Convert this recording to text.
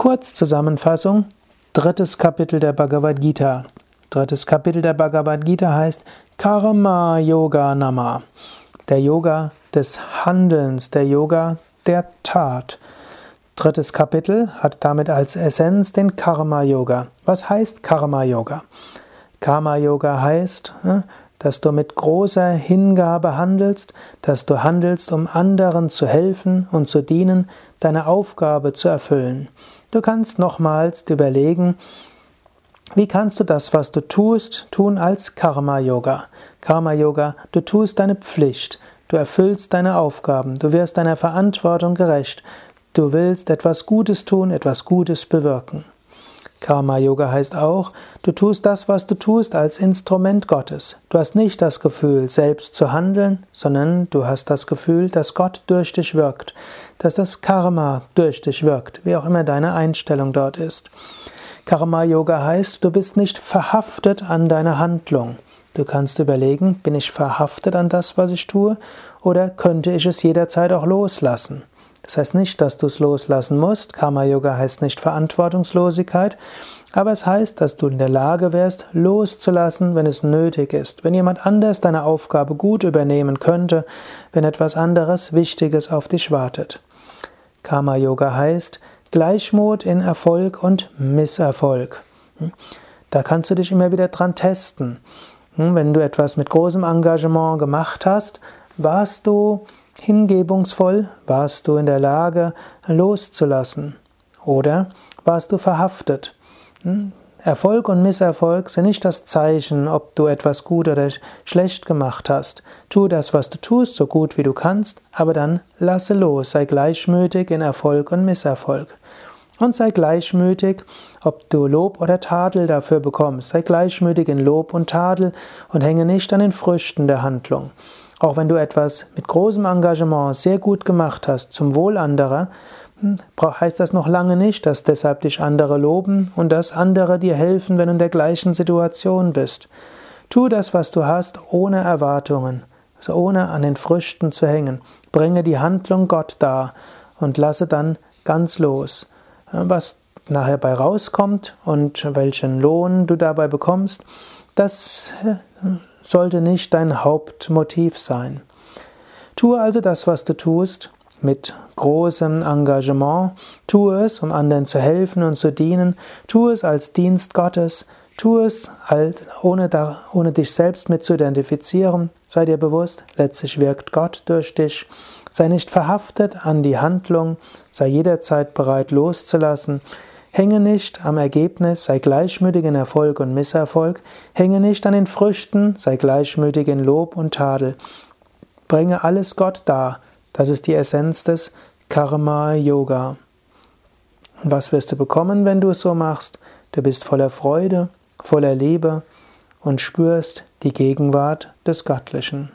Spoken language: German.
Kurzzusammenfassung, drittes Kapitel der Bhagavad Gita. Drittes Kapitel der Bhagavad Gita heißt Karma Yoga Nama. Der Yoga des Handelns, der Yoga der Tat. Drittes Kapitel hat damit als Essenz den Karma Yoga. Was heißt Karma Yoga? Karma Yoga heißt, äh, dass du mit großer Hingabe handelst, dass du handelst, um anderen zu helfen und zu dienen, deine Aufgabe zu erfüllen. Du kannst nochmals überlegen, wie kannst du das, was du tust, tun als Karma-Yoga? Karma-Yoga, du tust deine Pflicht, du erfüllst deine Aufgaben, du wirst deiner Verantwortung gerecht, du willst etwas Gutes tun, etwas Gutes bewirken. Karma Yoga heißt auch, du tust das, was du tust, als Instrument Gottes. Du hast nicht das Gefühl, selbst zu handeln, sondern du hast das Gefühl, dass Gott durch dich wirkt, dass das Karma durch dich wirkt, wie auch immer deine Einstellung dort ist. Karma Yoga heißt, du bist nicht verhaftet an deine Handlung. Du kannst überlegen, bin ich verhaftet an das, was ich tue, oder könnte ich es jederzeit auch loslassen? Das heißt nicht, dass du es loslassen musst. Karma Yoga heißt nicht Verantwortungslosigkeit, aber es heißt, dass du in der Lage wärst, loszulassen, wenn es nötig ist. Wenn jemand anders deine Aufgabe gut übernehmen könnte, wenn etwas anderes Wichtiges auf dich wartet. Karma Yoga heißt Gleichmut in Erfolg und Misserfolg. Da kannst du dich immer wieder dran testen. Wenn du etwas mit großem Engagement gemacht hast, warst du hingebungsvoll? Warst du in der Lage loszulassen? Oder warst du verhaftet? Hm? Erfolg und Misserfolg sind nicht das Zeichen, ob du etwas gut oder schlecht gemacht hast. Tu das, was du tust, so gut wie du kannst, aber dann lasse los, sei gleichmütig in Erfolg und Misserfolg. Und sei gleichmütig, ob du Lob oder Tadel dafür bekommst. Sei gleichmütig in Lob und Tadel und hänge nicht an den Früchten der Handlung. Auch wenn du etwas mit großem Engagement sehr gut gemacht hast zum Wohl anderer, hm, heißt das noch lange nicht, dass deshalb dich andere loben und dass andere dir helfen, wenn du in der gleichen Situation bist. Tu das, was du hast, ohne Erwartungen, also ohne an den Früchten zu hängen. Bringe die Handlung Gott dar und lasse dann ganz los. Was nachher bei rauskommt und welchen Lohn du dabei bekommst, das sollte nicht dein Hauptmotiv sein. Tue also das, was du tust, mit großem Engagement. Tue es, um anderen zu helfen und zu dienen. Tue es als Dienst Gottes. Tue es, ohne, ohne dich selbst mit zu identifizieren. Sei dir bewusst, letztlich wirkt Gott durch dich. Sei nicht verhaftet an die Handlung. Sei jederzeit bereit loszulassen. Hänge nicht am Ergebnis, sei gleichmütig in Erfolg und Misserfolg. Hänge nicht an den Früchten, sei gleichmütig in Lob und Tadel. Bringe alles Gott dar. Das ist die Essenz des Karma Yoga. Was wirst du bekommen, wenn du es so machst? Du bist voller Freude, voller Liebe und spürst die Gegenwart des Göttlichen.